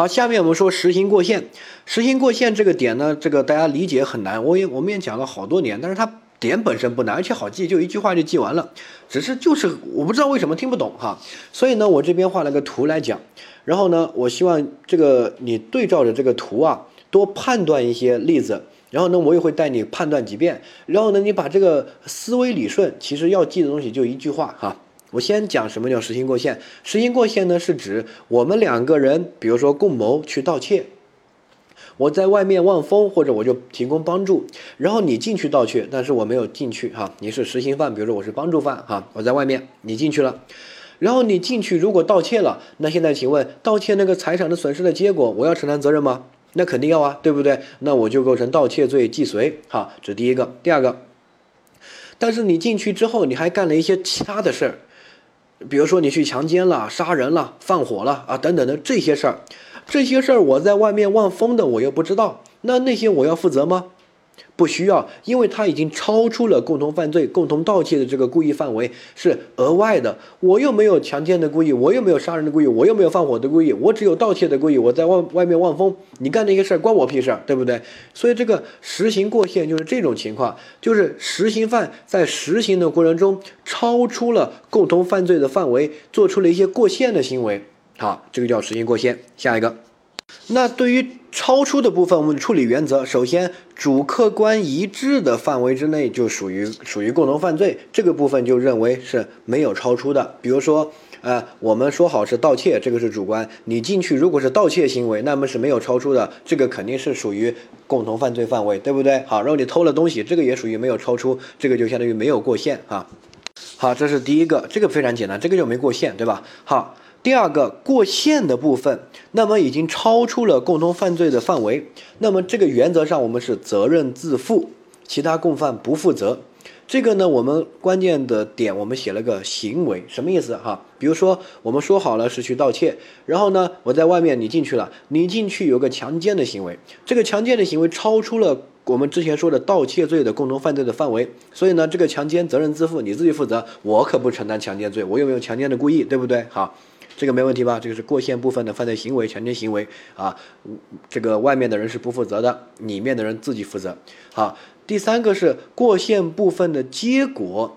好，下面我们说实行过线。实行过线这个点呢，这个大家理解很难。我也我们也讲了好多年，但是它点本身不难，而且好记，就一句话就记完了。只是就是我不知道为什么听不懂哈。所以呢，我这边画了个图来讲。然后呢，我希望这个你对照着这个图啊，多判断一些例子。然后呢，我也会带你判断几遍。然后呢，你把这个思维理顺，其实要记的东西就一句话哈。我先讲什么叫实行过线。实行过线呢，是指我们两个人，比如说共谋去盗窃，我在外面望风，或者我就提供帮助，然后你进去盗窃，但是我没有进去哈。你是实行犯，比如说我是帮助犯哈，我在外面，你进去了，然后你进去如果盗窃了，那现在请问盗窃那个财产的损失的结果，我要承担责任吗？那肯定要啊，对不对？那我就构成盗窃罪既遂哈，这第一个。第二个，但是你进去之后，你还干了一些其他的事儿。比如说你去强奸了、杀人了、放火了啊等等的这些事儿，这些事儿我在外面望风的我又不知道，那那些我要负责吗？不需要，因为他已经超出了共同犯罪、共同盗窃的这个故意范围，是额外的。我又没有强奸的故意，我又没有杀人的故意，我又没有放火的故意，我只有盗窃的故意。我在外外面望风，你干那些事儿关我屁事儿，对不对？所以这个实行过线就是这种情况，就是实行犯在实行的过程中超出了共同犯罪的范围，做出了一些过线的行为。好，这个叫实行过线。下一个。那对于超出的部分，我们处理原则，首先主客观一致的范围之内就属于属于共同犯罪，这个部分就认为是没有超出的。比如说，呃，我们说好是盗窃，这个是主观，你进去如果是盗窃行为，那么是没有超出的，这个肯定是属于共同犯罪范围，对不对？好，然后你偷了东西，这个也属于没有超出，这个就相当于没有过线啊。好，这是第一个，这个非常简单，这个就没过线，对吧？好。第二个过线的部分，那么已经超出了共同犯罪的范围，那么这个原则上我们是责任自负，其他共犯不负责。这个呢，我们关键的点我们写了个行为，什么意思哈？比如说我们说好了是去盗窃，然后呢我在外面你进去了，你进去有个强奸的行为，这个强奸的行为超出了我们之前说的盗窃罪的共同犯罪的范围，所以呢这个强奸责任自负，你自己负责，我可不承担强奸罪，我有没有强奸的故意，对不对？好。这个没问题吧？这个是过线部分的犯罪行为，强奸行为啊，这个外面的人是不负责的，里面的人自己负责。好，第三个是过线部分的结果，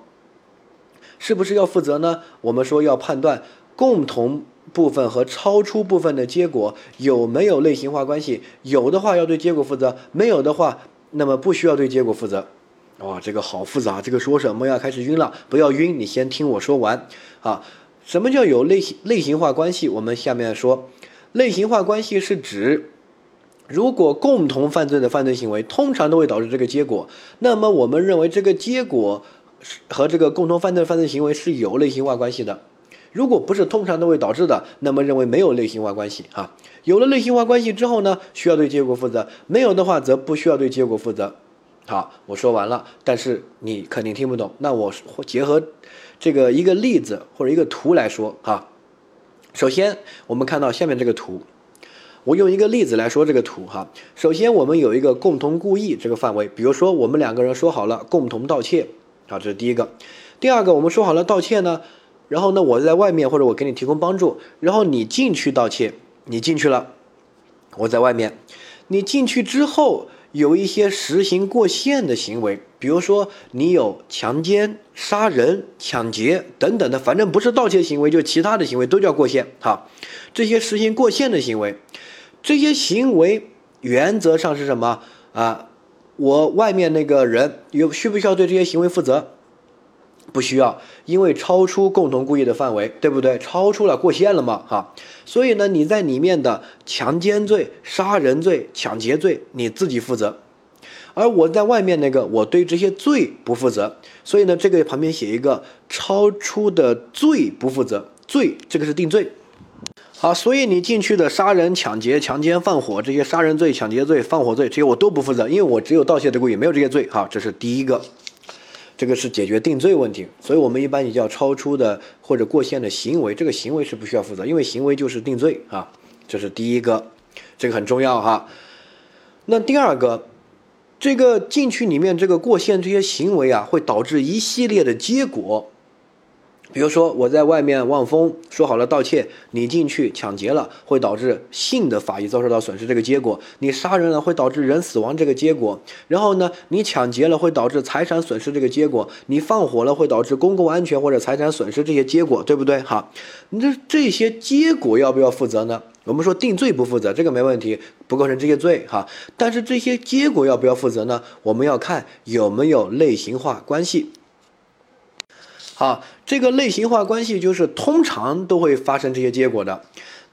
是不是要负责呢？我们说要判断共同部分和超出部分的结果有没有类型化关系，有的话要对结果负责，没有的话，那么不需要对结果负责。哇，这个好复杂，这个说什么要开始晕了？不要晕，你先听我说完啊。什么叫有类型类型化关系？我们下面说，类型化关系是指，如果共同犯罪的犯罪行为通常都会导致这个结果，那么我们认为这个结果和这个共同犯罪犯罪行为是有类型化关系的。如果不是通常都会导致的，那么认为没有类型化关系啊。有了类型化关系之后呢，需要对结果负责；没有的话，则不需要对结果负责。好，我说完了，但是你肯定听不懂。那我结合。这个一个例子或者一个图来说啊，首先我们看到下面这个图，我用一个例子来说这个图哈。首先我们有一个共同故意这个范围，比如说我们两个人说好了共同盗窃，好，这是第一个。第二个我们说好了盗窃呢，然后呢我在外面或者我给你提供帮助，然后你进去盗窃，你进去了，我在外面，你进去之后。有一些实行过线的行为，比如说你有强奸、杀人、抢劫等等的，反正不是盗窃行为，就其他的行为都叫过线。哈，这些实行过线的行为，这些行为原则上是什么啊？我外面那个人有需不需要对这些行为负责？不需要，因为超出共同故意的范围，对不对？超出了过线了嘛，哈。所以呢，你在里面的强奸罪、杀人罪、抢劫罪，你自己负责；而我在外面那个，我对这些罪不负责。所以呢，这个旁边写一个超出的罪不负责，罪这个是定罪。好，所以你进去的杀人、抢劫、强奸、放火这些杀人罪、抢劫罪、放火罪这些我都不负责，因为我只有盗窃的故意，没有这些罪。哈，这是第一个。这个是解决定罪问题，所以我们一般也叫超出的或者过线的行为，这个行为是不需要负责，因为行为就是定罪啊，这是第一个，这个很重要哈。那第二个，这个禁区里面这个过线这些行为啊，会导致一系列的结果，比如说我在外面望风，说好了盗窃，你进去抢劫了，会导致性的法益遭受到损失这个结果；你杀人了，会导致人死亡这个结果；然后呢，你抢劫了，会导致财产损失这个结果；你放火了，会导致公共安全或者财产损失这些结果，对不对？哈，你这这些结果要不要负责呢？我们说定罪不负责，这个没问题，不构成这些罪哈。但是这些结果要不要负责呢？我们要看有没有类型化关系。好，这个类型化关系就是通常都会发生这些结果的。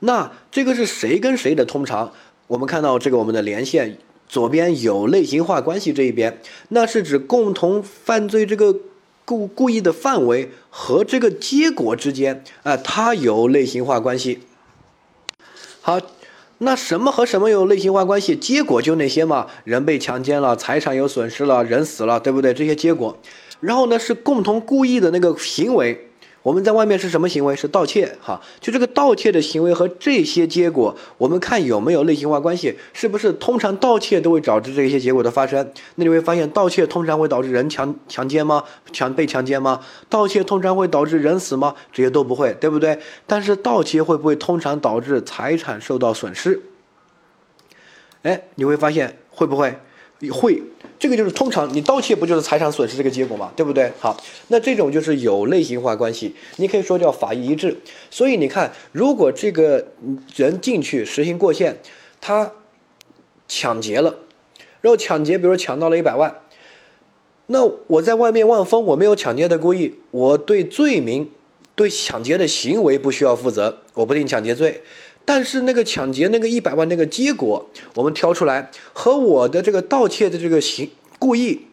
那这个是谁跟谁的通常？我们看到这个我们的连线左边有类型化关系这一边，那是指共同犯罪这个故故意的范围和这个结果之间啊，它有类型化关系。好，那什么和什么有类型化关系？结果就那些嘛，人被强奸了，财产有损失了，人死了，对不对？这些结果。然后呢，是共同故意的那个行为。我们在外面是什么行为？是盗窃，哈。就这个盗窃的行为和这些结果，我们看有没有类型化关系？是不是通常盗窃都会导致这些结果的发生？那你会发现，盗窃通常会导致人强强奸吗？强被强奸吗？盗窃通常会导致人死吗？这些都不会，对不对？但是盗窃会不会通常导致财产受到损失？哎，你会发现会不会？会。这个就是通常你盗窃不就是财产损失这个结果嘛，对不对？好，那这种就是有类型化关系，你可以说叫法益一致。所以你看，如果这个人进去实行过线，他抢劫了，然后抢劫，比如抢到了一百万，那我在外面望风，我没有抢劫的故意，我对罪名、对抢劫的行为不需要负责，我不定抢劫罪。但是那个抢劫那个一百万那个结果，我们挑出来和我的这个盗窃的这个行故意，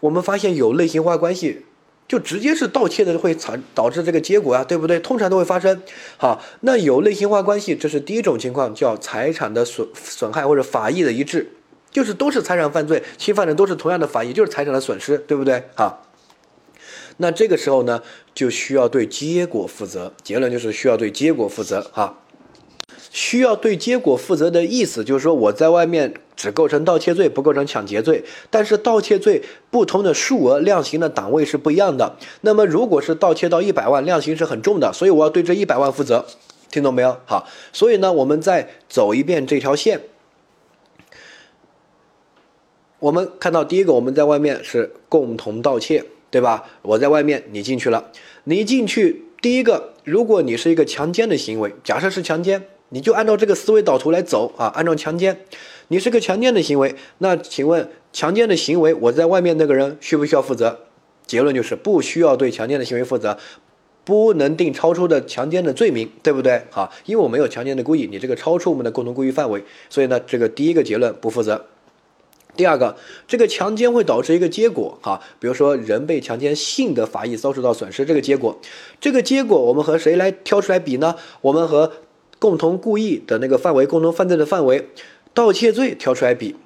我们发现有类型化关系，就直接是盗窃的会产导致这个结果啊，对不对？通常都会发生。好，那有类型化关系，这是第一种情况，叫财产的损损害或者法益的一致，就是都是财产犯罪，侵犯的都是同样的法益，就是财产的损失，对不对？好，那这个时候呢，就需要对结果负责，结论就是需要对结果负责哈。需要对结果负责的意思，就是说我在外面只构成盗窃罪，不构成抢劫罪。但是盗窃罪不同的数额量刑的档位是不一样的。那么如果是盗窃到一百万，量刑是很重的，所以我要对这一百万负责。听懂没有？好，所以呢，我们再走一遍这条线。我们看到第一个，我们在外面是共同盗窃，对吧？我在外面，你进去了，你进去第一个，如果你是一个强奸的行为，假设是强奸。你就按照这个思维导图来走啊，按照强奸，你是个强奸的行为，那请问强奸的行为，我在外面那个人需不需要负责？结论就是不需要对强奸的行为负责，不能定超出的强奸的罪名，对不对？好，因为我没有强奸的故意，你这个超出我们的共同故意范围，所以呢，这个第一个结论不负责。第二个，这个强奸会导致一个结果哈，比如说人被强奸，性的法益遭受到损失，这个结果，这个结果我们和谁来挑出来比呢？我们和。共同故意的那个范围，共同犯罪的范围，盗窃罪挑出来比，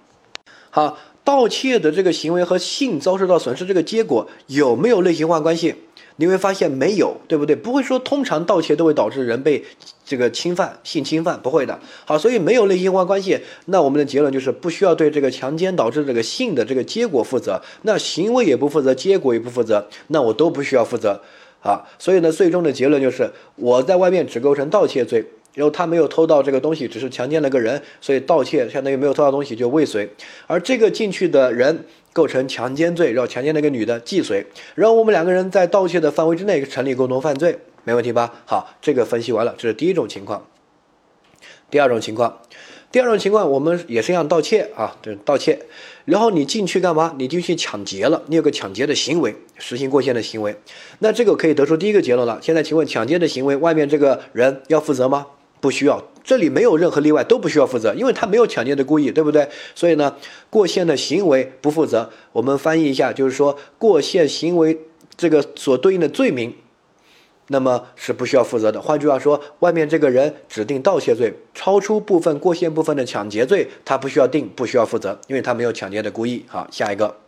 好，盗窃的这个行为和性遭受到损失这个结果有没有类型化关系？你会发现没有，对不对？不会说通常盗窃都会导致人被这个侵犯性侵犯，不会的。好，所以没有类型化关系，那我们的结论就是不需要对这个强奸导致这个性的这个结果负责，那行为也不负责，结果也不负责，那我都不需要负责啊。所以呢，最终的结论就是我在外面只构成盗窃罪。然后他没有偷到这个东西，只是强奸了个人，所以盗窃相当于没有偷到东西就未遂。而这个进去的人构成强奸罪，然后强奸那个女的既遂。然后我们两个人在盗窃的范围之内成立共同犯罪，没问题吧？好，这个分析完了，这是第一种情况。第二种情况，第二种情况我们也是一样盗窃啊，这是盗窃。然后你进去干嘛？你进去抢劫了，你有个抢劫的行为，实行过线的行为。那这个可以得出第一个结论了。现在请问，抢劫的行为外面这个人要负责吗？不需要，这里没有任何例外，都不需要负责，因为他没有抢劫的故意，对不对？所以呢，过线的行为不负责。我们翻译一下，就是说过线行为这个所对应的罪名，那么是不需要负责的。换句话说，外面这个人指定盗窃罪，超出部分过线部分的抢劫罪，他不需要定，不需要负责，因为他没有抢劫的故意。好，下一个。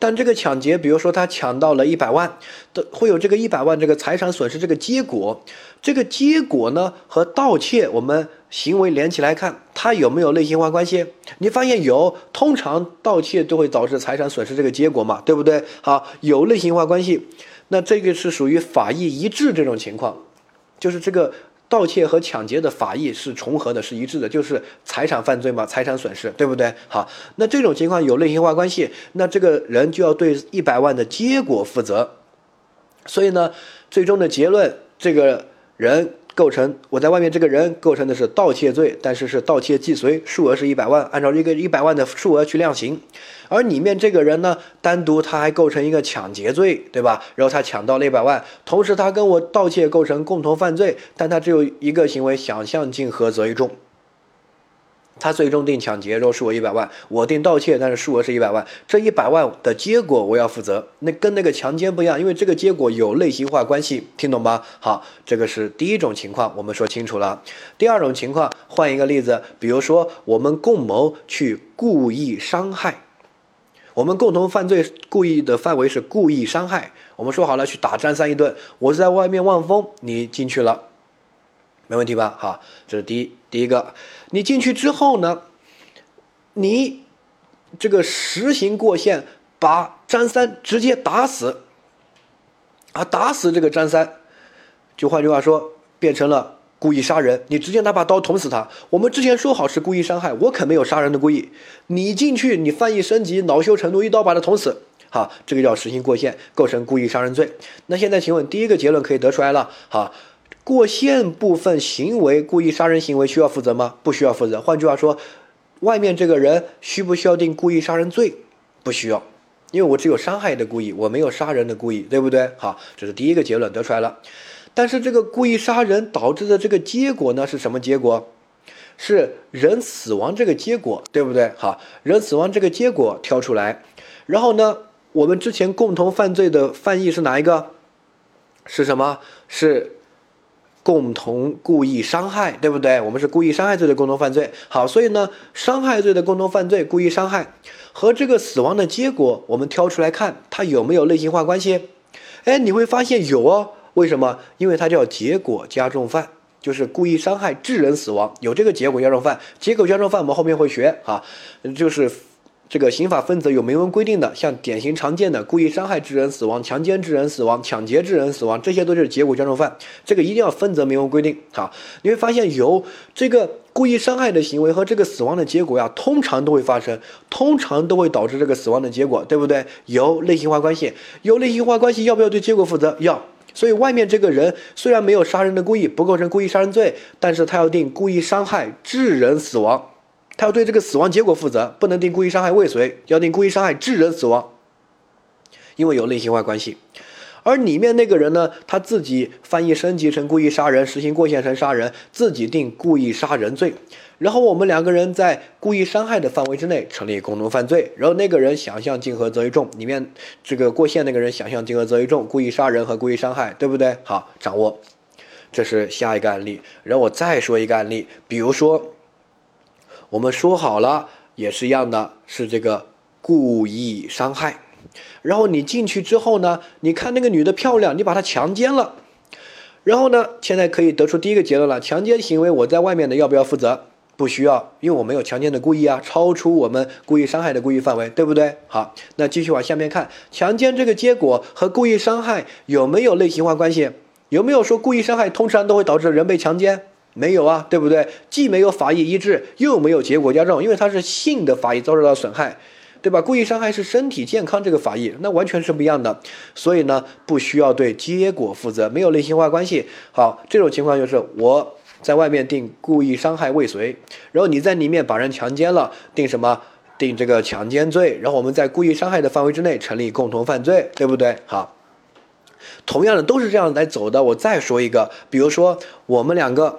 但这个抢劫，比如说他抢到了一百万，的会有这个一百万这个财产损失这个结果，这个结果呢和盗窃我们行为连起来看，它有没有类型化关系？你发现有，通常盗窃都会导致财产损失这个结果嘛，对不对？好，有类型化关系，那这个是属于法益一致这种情况，就是这个盗窃和抢劫的法益是重合的，是一致的，就是财产犯罪嘛，财产损失，对不对？好，那这种情况有类型化关系，那这个人就要对一百万的结果负责。所以呢，最终的结论，这个人。构成我在外面这个人构成的是盗窃罪，但是是盗窃既遂，数额是一百万，按照一个一百万的数额去量刑。而里面这个人呢，单独他还构成一个抢劫罪，对吧？然后他抢到了一百万，同时他跟我盗窃构成共同犯罪，但他只有一个行为，想象竞合择一重。他最终定抢劫，然后数额一百万；我定盗窃，但是数额是一百万。这一百万的结果我要负责，那跟那个强奸不一样，因为这个结果有类型化关系，听懂吗？好，这个是第一种情况，我们说清楚了。第二种情况，换一个例子，比如说我们共谋去故意伤害，我们共同犯罪故意的范围是故意伤害。我们说好了去打张三一顿，我是在外面望风，你进去了。没问题吧？哈，这是第一第一个。你进去之后呢，你这个实行过线，把张三直接打死，啊，打死这个张三，就换句话说，变成了故意杀人。你直接拿把刀捅死他。我们之前说好是故意伤害，我可没有杀人的故意。你进去，你犯意升级，恼羞成怒，一刀把他捅死。好，这个叫实行过线，构成故意杀人罪。那现在请问，第一个结论可以得出来了。好。过线部分行为，故意杀人行为需要负责吗？不需要负责。换句话说，外面这个人需不需要定故意杀人罪？不需要，因为我只有伤害的故意，我没有杀人的故意，对不对？好，这是第一个结论得出来了。但是这个故意杀人导致的这个结果呢，是什么结果？是人死亡这个结果，对不对？好，人死亡这个结果挑出来，然后呢，我们之前共同犯罪的犯意是哪一个？是什么？是。共同故意伤害，对不对？我们是故意伤害罪的共同犯罪。好，所以呢，伤害罪的共同犯罪，故意伤害和这个死亡的结果，我们挑出来看，它有没有类型化关系？哎，你会发现有哦。为什么？因为它叫结果加重犯，就是故意伤害致人死亡，有这个结果加重犯。结果加重犯我们后面会学啊，就是。这个刑法分则有明文规定的，像典型常见的故意伤害致人死亡、强奸致人死亡、抢劫致人死亡，这些都是结果加重犯。这个一定要分则明文规定。好，你会发现有这个故意伤害的行为和这个死亡的结果呀，通常都会发生，通常都会导致这个死亡的结果，对不对？有类型化关系，有类型化关系，要不要对结果负责？要。所以外面这个人虽然没有杀人的故意，不构成故意杀人罪，但是他要定故意伤害致人死亡。他要对这个死亡结果负责，不能定故意伤害未遂，要定故意伤害致人死亡，因为有类型化关系。而里面那个人呢，他自己翻译升级成故意杀人，实行过线成杀人，自己定故意杀人罪。然后我们两个人在故意伤害的范围之内成立共同犯罪。然后那个人想象竞合则一重，里面这个过线那个人想象竞合则一重，故意杀人和故意伤害，对不对？好，掌握。这是下一个案例。然后我再说一个案例，比如说。我们说好了，也是一样的，是这个故意伤害。然后你进去之后呢，你看那个女的漂亮，你把她强奸了。然后呢，现在可以得出第一个结论了：强奸行为我在外面的要不要负责？不需要，因为我没有强奸的故意啊，超出我们故意伤害的故意范围，对不对？好，那继续往下面看，强奸这个结果和故意伤害有没有类型化关系？有没有说故意伤害通常都会导致人被强奸？没有啊，对不对？既没有法益医治，又没有结果加重，因为它是性的法益遭受到损害，对吧？故意伤害是身体健康这个法益，那完全是不一样的。所以呢，不需要对结果负责，没有类型化关系。好，这种情况就是我在外面定故意伤害未遂，然后你在里面把人强奸了，定什么？定这个强奸罪，然后我们在故意伤害的范围之内成立共同犯罪，对不对？好，同样的都是这样来走的。我再说一个，比如说我们两个。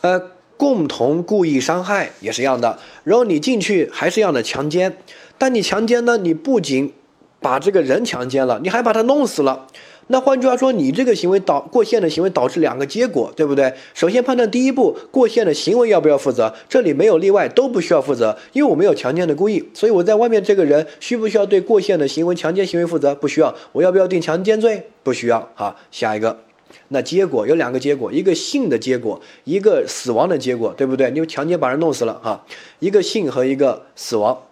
呃，共同故意伤害也是一样的，然后你进去还是一样的强奸，但你强奸呢，你不仅把这个人强奸了，你还把他弄死了。那换句话说，你这个行为导过线的行为导致两个结果，对不对？首先判断第一步过线的行为要不要负责，这里没有例外，都不需要负责，因为我没有强奸的故意，所以我在外面这个人需不需要对过线的行为强奸行为负责？不需要。我要不要定强奸罪？不需要。好，下一个。那结果有两个结果，一个性的结果，一个死亡的结果，对不对？你强奸把人弄死了哈，一个性和一个死亡。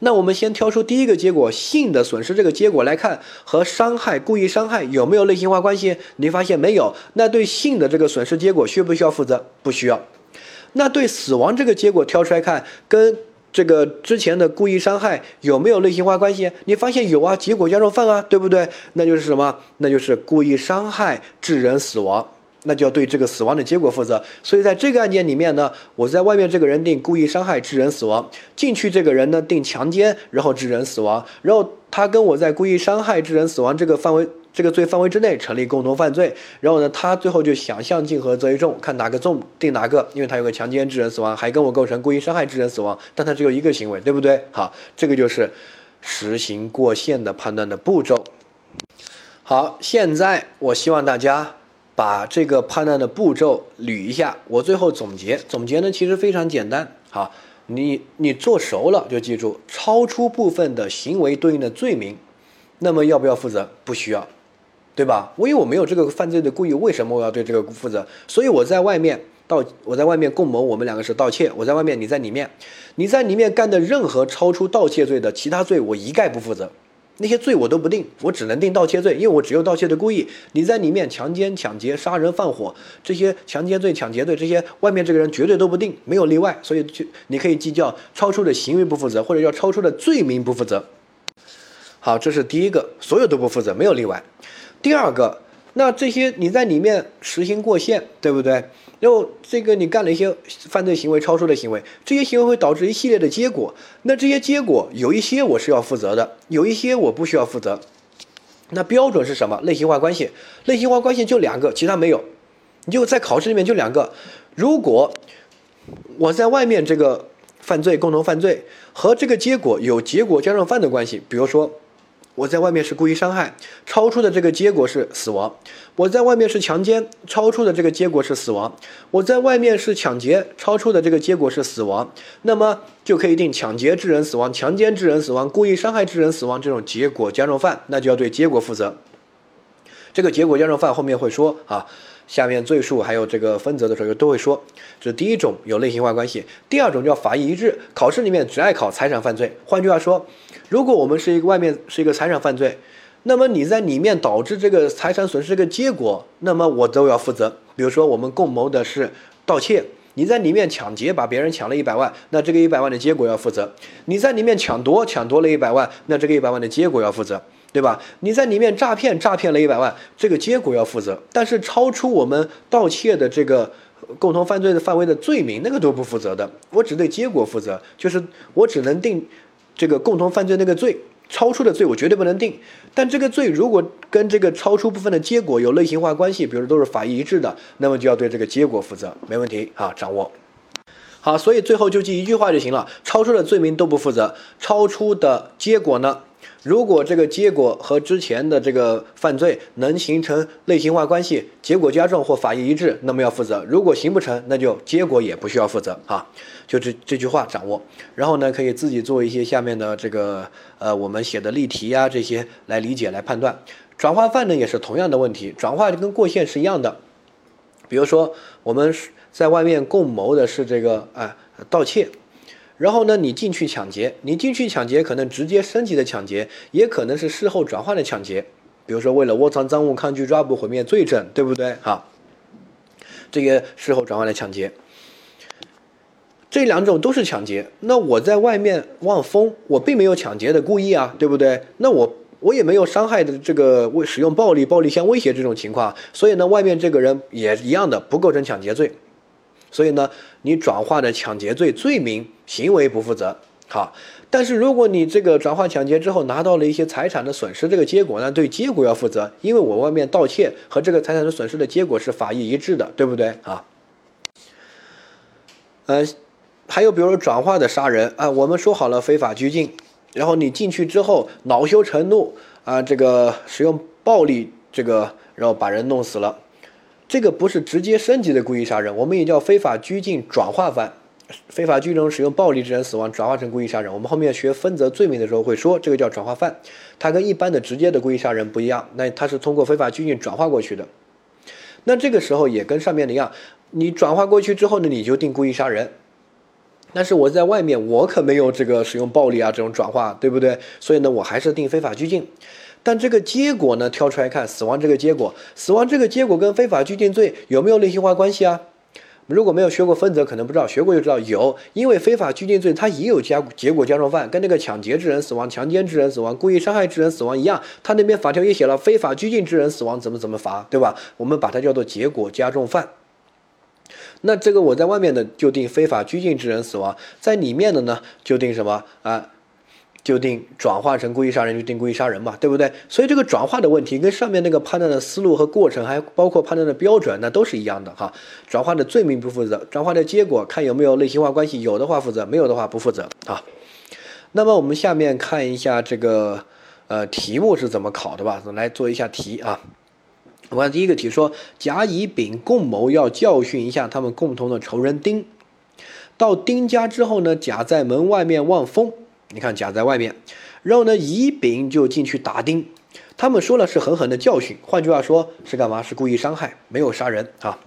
那我们先挑出第一个结果，性的损失这个结果来看，和伤害、故意伤害有没有类型化关系？你发现没有？那对性的这个损失结果需不需要负责？不需要。那对死亡这个结果挑出来看，跟这个之前的故意伤害有没有类型化关系？你发现有啊，结果加重犯啊，对不对？那就是什么？那就是故意伤害致人死亡。那就要对这个死亡的结果负责，所以在这个案件里面呢，我在外面这个人定故意伤害致人死亡，进去这个人呢定强奸，然后致人死亡，然后他跟我在故意伤害致人死亡这个范围这个罪范围之内成立共同犯罪，然后呢他最后就想象竞合择一重，看哪个重定哪个，因为他有个强奸致人死亡，还跟我构成故意伤害致人死亡，但他只有一个行为，对不对？好，这个就是实行过限的判断的步骤。好，现在我希望大家。把这个判断的步骤捋一下，我最后总结。总结呢，其实非常简单。好，你你做熟了就记住，超出部分的行为对应的罪名，那么要不要负责？不需要，对吧？因为我没有这个犯罪的故意，为什么我要对这个负责？所以我在外面盗，我在外面共谋，我们两个是盗窃。我在外面，你在里面，你在里面干的任何超出盗窃罪的其他罪，我一概不负责。那些罪我都不定，我只能定盗窃罪，因为我只有盗窃的故意。你在里面强奸、抢劫、杀人、放火这些强奸罪、抢劫罪这些，外面这个人绝对都不定，没有例外。所以就你可以计较超出的行为不负责，或者叫超出的罪名不负责。好，这是第一个，所有都不负责，没有例外。第二个。那这些你在里面实行过限，对不对？然后这个你干了一些犯罪行为、超出的行为，这些行为会导致一系列的结果。那这些结果有一些我是要负责的，有一些我不需要负责。那标准是什么？类型化关系，类型化关系就两个，其他没有。你就在考试里面就两个。如果我在外面这个犯罪、共同犯罪和这个结果有结果加重犯的关系，比如说。我在外面是故意伤害，超出的这个结果是死亡；我在外面是强奸，超出的这个结果是死亡；我在外面是抢劫，超出的这个结果是死亡。那么就可以定抢劫致人死亡、强奸致人死亡、故意伤害致人死亡这种结果加重犯，那就要对结果负责。这个结果加重犯后面会说啊。下面罪数还有这个分则的时候都会说，这第一种有类型化关系。第二种叫法益一致，考试里面只爱考财产犯罪。换句话说，如果我们是一个外面是一个财产犯罪，那么你在里面导致这个财产损失这个结果，那么我都要负责。比如说我们共谋的是盗窃，你在里面抢劫把别人抢了一百万，那这个一百万的结果要负责。你在里面抢夺抢夺了一百万，那这个一百万的结果要负责。对吧？你在里面诈骗，诈骗了一百万，这个结果要负责。但是超出我们盗窃的这个共同犯罪的范围的罪名，那个都不负责的。我只对结果负责，就是我只能定这个共同犯罪那个罪，超出的罪我绝对不能定。但这个罪如果跟这个超出部分的结果有类型化关系，比如都是法益一致的，那么就要对这个结果负责，没问题啊，掌握。好，所以最后就记一句话就行了：超出的罪名都不负责，超出的结果呢？如果这个结果和之前的这个犯罪能形成类型化关系，结果加重或法益一致，那么要负责；如果行不成，那就结果也不需要负责。哈，就这这句话掌握，然后呢，可以自己做一些下面的这个呃我们写的例题呀这些来理解来判断。转化犯呢也是同样的问题，转化就跟过线是一样的。比如说我们在外面共谋的是这个啊盗窃。然后呢，你进去抢劫，你进去抢劫可能直接升级的抢劫，也可能是事后转换的抢劫。比如说，为了窝藏赃物、抗拒抓捕、毁灭罪证，对不对？哈，这些事后转化的抢劫，这两种都是抢劫。那我在外面望风，我并没有抢劫的故意啊，对不对？那我我也没有伤害的这个为使用暴力、暴力相威胁这种情况，所以呢，外面这个人也一样的不构成抢劫罪。所以呢，你转化的抢劫罪罪名行为不负责，好，但是如果你这个转化抢劫之后拿到了一些财产的损失，这个结果呢，对结果要负责，因为我外面盗窃和这个财产的损失的结果是法益一致的，对不对啊？呃，还有比如转化的杀人啊，我们说好了非法拘禁，然后你进去之后恼羞成怒啊，这个使用暴力，这个然后把人弄死了。这个不是直接升级的故意杀人，我们也叫非法拘禁转化犯。非法拘留使用暴力致人死亡，转化成故意杀人。我们后面学分则罪名的时候会说，这个叫转化犯，它跟一般的直接的故意杀人不一样，那它是通过非法拘禁转化过去的。那这个时候也跟上面的一样，你转化过去之后呢，你就定故意杀人。但是我在外面，我可没有这个使用暴力啊这种转化，对不对？所以呢，我还是定非法拘禁。但这个结果呢，挑出来看，死亡这个结果，死亡这个结果跟非法拘禁罪有没有类型化关系啊？如果没有学过分则，可能不知道；学过就知道有，因为非法拘禁罪它也有加结果加重犯，跟那个抢劫致人死亡、强奸致人死亡、故意伤害致人死亡一样，他那边法条也写了非法拘禁致人死亡怎么怎么罚，对吧？我们把它叫做结果加重犯。那这个我在外面的就定非法拘禁致人死亡，在里面的呢就定什么啊？就定转化成故意杀人，就定故意杀人嘛，对不对？所以这个转化的问题跟上面那个判断的思路和过程，还包括判断的标准，那都是一样的哈。转化的罪名不负责，转化的结果看有没有类型化关系，有的话负责，没有的话不负责啊。那么我们下面看一下这个呃题目是怎么考的吧，来做一下题啊。我看第一个题说，甲、乙、丙共谋要教训一下他们共同的仇人丁。到丁家之后呢，甲在门外面望风，你看甲在外面，然后呢，乙、丙就进去打丁。他们说了是狠狠的教训，换句话说是干嘛？是故意伤害，没有杀人啊。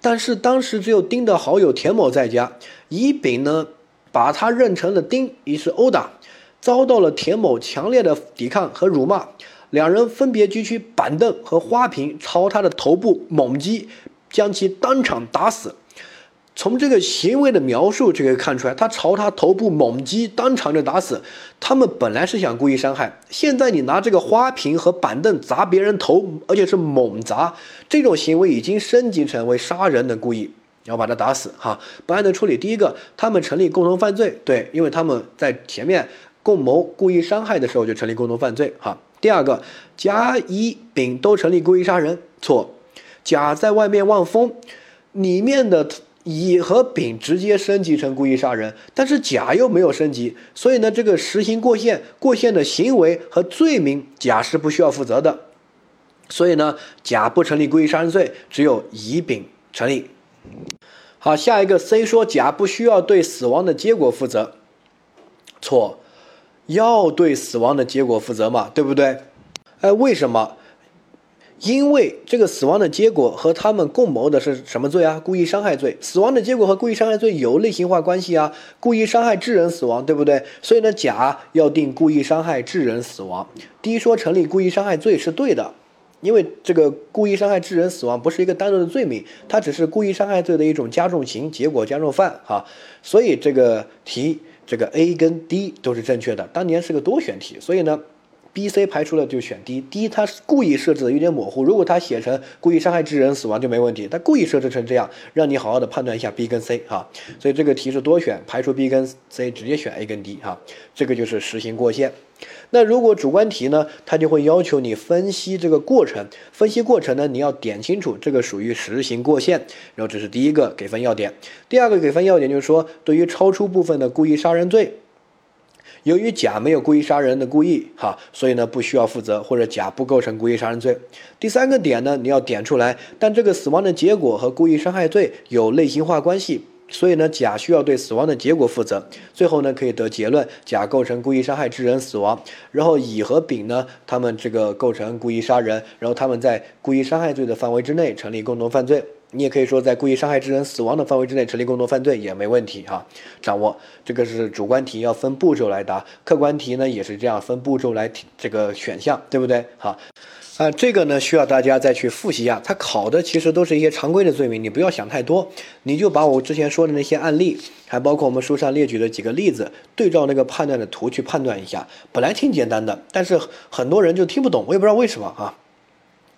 但是当时只有丁的好友田某在家，乙、丙呢把他认成了丁，于是殴打，遭到了田某强烈的抵抗和辱骂。两人分别举起板凳和花瓶，朝他的头部猛击，将其当场打死。从这个行为的描述就可以看出来，他朝他头部猛击，当场就打死。他们本来是想故意伤害，现在你拿这个花瓶和板凳砸别人头，而且是猛砸，这种行为已经升级成为杀人的故意，要把他打死。哈，本案的处理，第一个，他们成立共同犯罪，对，因为他们在前面共谋故意伤害的时候就成立共同犯罪。哈。第二个，甲、乙、丙都成立故意杀人，错。甲在外面望风，里面的乙和丙直接升级成故意杀人，但是甲又没有升级，所以呢，这个实行过线，过线的行为和罪名，甲是不需要负责的。所以呢，甲不成立故意杀人罪，只有乙、丙成立。好，下一个 C 说甲不需要对死亡的结果负责，错。要对死亡的结果负责嘛，对不对？哎，为什么？因为这个死亡的结果和他们共谋的是什么罪啊？故意伤害罪。死亡的结果和故意伤害罪有类型化关系啊，故意伤害致人死亡，对不对？所以呢，甲要定故意伤害致人死亡。第一说成立故意伤害罪是对的，因为这个故意伤害致人死亡不是一个单独的罪名，它只是故意伤害罪的一种加重刑，结果加重犯哈。所以这个题。这个 A 跟 D 都是正确的，当年是个多选题，所以呢，B、C 排除了就选 D。D 它故意设置的有点模糊，如果它写成故意伤害致人死亡就没问题，它故意设置成这样，让你好好的判断一下 B 跟 C 哈。所以这个题是多选，排除 B 跟 C，直接选 A 跟 D 哈。这个就是实行过线。那如果主观题呢，它就会要求你分析这个过程，分析过程呢，你要点清楚这个属于实行过线，然后这是第一个给分要点。第二个给分要点就是说，对于超出部分的故意杀人罪，由于甲没有故意杀人的故意，哈，所以呢不需要负责，或者甲不构成故意杀人罪。第三个点呢，你要点出来，但这个死亡的结果和故意伤害罪有类型化关系。所以呢，甲需要对死亡的结果负责。最后呢，可以得结论，甲构成故意伤害致人死亡。然后乙和丙呢，他们这个构成故意杀人，然后他们在故意伤害罪的范围之内成立共同犯罪。你也可以说在故意伤害致人死亡的范围之内成立共同犯罪也没问题哈。掌握这个是主观题要分步骤来答，客观题呢也是这样分步骤来这个选项，对不对？好。啊，这个呢需要大家再去复习一下。他考的其实都是一些常规的罪名，你不要想太多，你就把我之前说的那些案例，还包括我们书上列举的几个例子，对照那个判断的图去判断一下。本来挺简单的，但是很多人就听不懂，我也不知道为什么啊。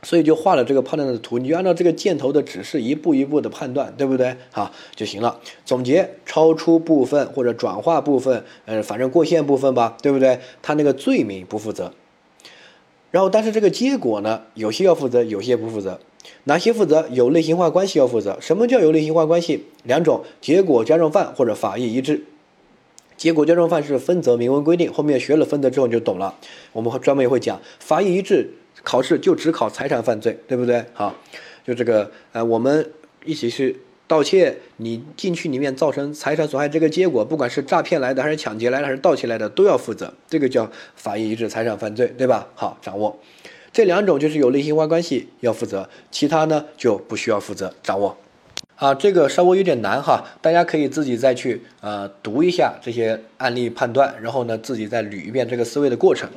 所以就画了这个判断的图，你就按照这个箭头的指示一步一步的判断，对不对？好就行了。总结超出部分或者转化部分，呃，反正过线部分吧，对不对？他那个罪名不负责。然后，但是这个结果呢，有些要负责，有些不负责。哪些负责？有类型化关系要负责。什么叫有类型化关系？两种：结果加重犯或者法益一致。结果加重犯是分则明文规定，后面学了分则之后你就懂了。我们会专门也会讲法益一致，考试就只考财产犯罪，对不对？好，就这个，呃，我们一起去。盗窃，你进去里面造成财产损害这个结果，不管是诈骗来的，还是抢劫来的，还是盗窃来的，都要负责。这个叫法益一致财产犯罪，对吧？好，掌握这两种就是有类型化关系要负责，其他呢就不需要负责。掌握。啊，这个稍微有点难哈，大家可以自己再去呃读一下这些案例判断，然后呢自己再捋一遍这个思维的过程。